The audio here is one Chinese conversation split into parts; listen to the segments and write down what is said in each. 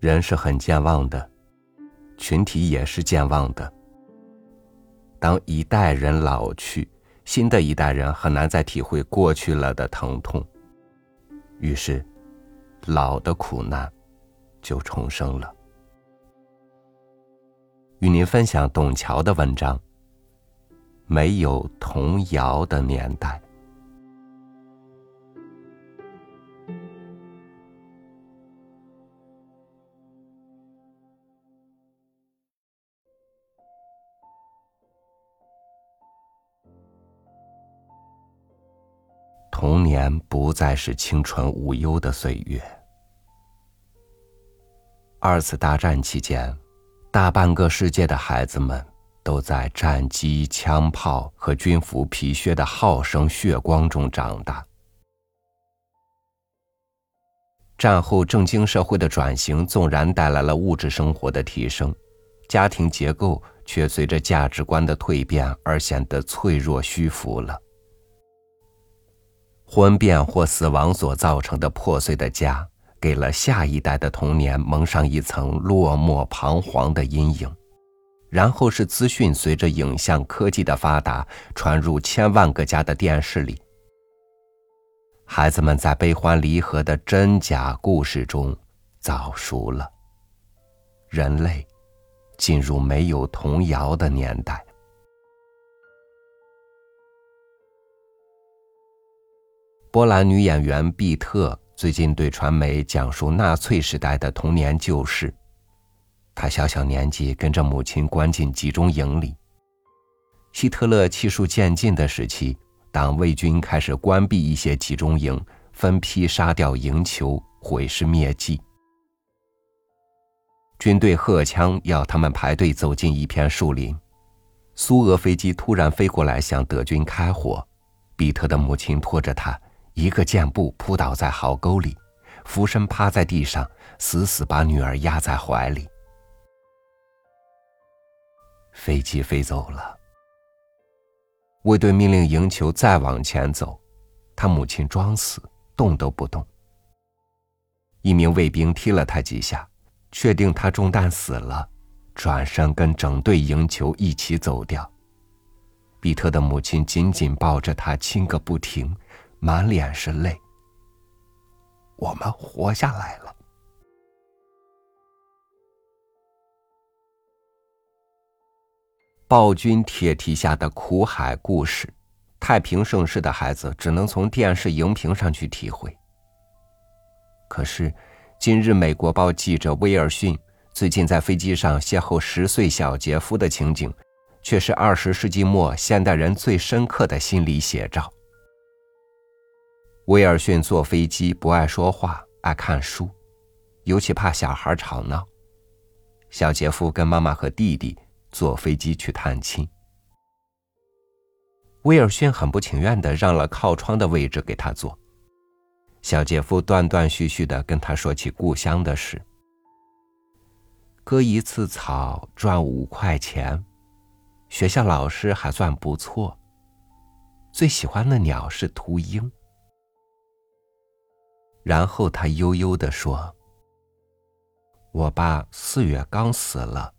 人是很健忘的，群体也是健忘的。当一代人老去，新的一代人很难再体会过去了的疼痛，于是，老的苦难就重生了。与您分享董桥的文章。没有童谣的年代。童年不再是清纯无忧的岁月。二次大战期间，大半个世界的孩子们。都在战机、枪炮和军服皮靴的号声、血光中长大。战后政经社会的转型，纵然带来了物质生活的提升，家庭结构却随着价值观的蜕变而显得脆弱虚浮了。婚变或死亡所造成的破碎的家，给了下一代的童年蒙上一层落寞彷徨的阴影。然后是资讯随着影像科技的发达传入千万个家的电视里，孩子们在悲欢离合的真假故事中早熟了。人类进入没有童谣的年代。波兰女演员毕特最近对传媒讲述纳粹时代的童年旧事。她小小年纪跟着母亲关进集中营里。希特勒气数渐尽的时期，党卫军开始关闭一些集中营，分批杀掉营囚，毁尸灭迹。军队荷枪要他们排队走进一片树林，苏俄飞机突然飞过来向德军开火，比特的母亲拖着他，一个箭步扑倒在壕沟里，俯身趴在地上，死死把女儿压在怀里。飞机飞走了。卫队命令营球再往前走，他母亲装死，动都不动。一名卫兵踢了他几下，确定他中弹死了，转身跟整队营球一起走掉。比特的母亲紧紧抱着他，亲个不停，满脸是泪。我们活下来了。暴君铁蹄下的苦海故事，太平盛世的孩子只能从电视荧屏上去体会。可是，今日美国报记者威尔逊最近在飞机上邂逅十岁小杰夫的情景，却是二十世纪末现代人最深刻的心理写照。威尔逊坐飞机不爱说话，爱看书，尤其怕小孩吵闹。小杰夫跟妈妈和弟弟。坐飞机去探亲，威尔逊很不情愿的让了靠窗的位置给他坐。小杰夫断断续续的跟他说起故乡的事：割一次草赚五块钱，学校老师还算不错，最喜欢的鸟是秃鹰。然后他悠悠的说：“我爸四月刚死了。”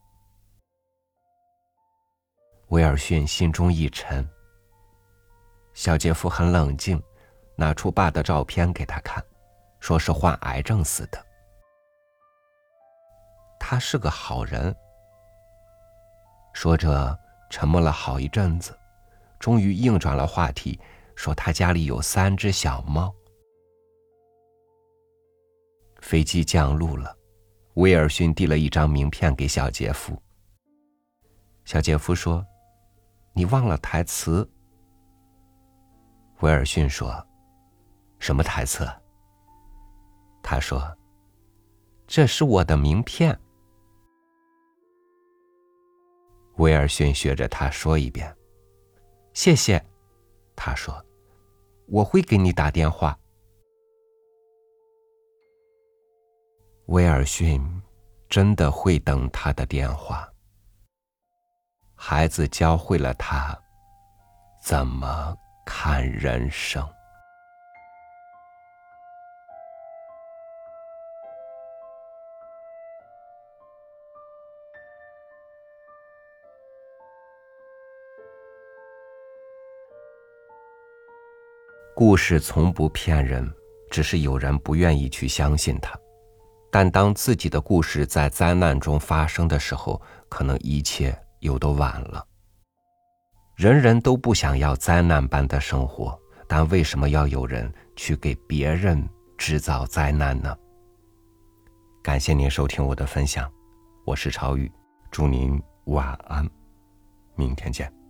威尔逊心中一沉。小杰夫很冷静，拿出爸的照片给他看，说是患癌症死的。他是个好人。说着，沉默了好一阵子，终于硬转了话题，说他家里有三只小猫。飞机降落了，威尔逊递了一张名片给小杰夫。小杰夫说。你忘了台词。威尔逊说：“什么台词？”他说：“这是我的名片。”威尔逊学着他说一遍：“谢谢。”他说：“我会给你打电话。”威尔逊真的会等他的电话。孩子教会了他怎么看人生。故事从不骗人只是有人不愿意去相信他。但当自己的故事在灾难中发生的时候，可能一切又都晚了。人人都不想要灾难般的生活，但为什么要有人去给别人制造灾难呢？感谢您收听我的分享，我是朝雨，祝您晚安，明天见。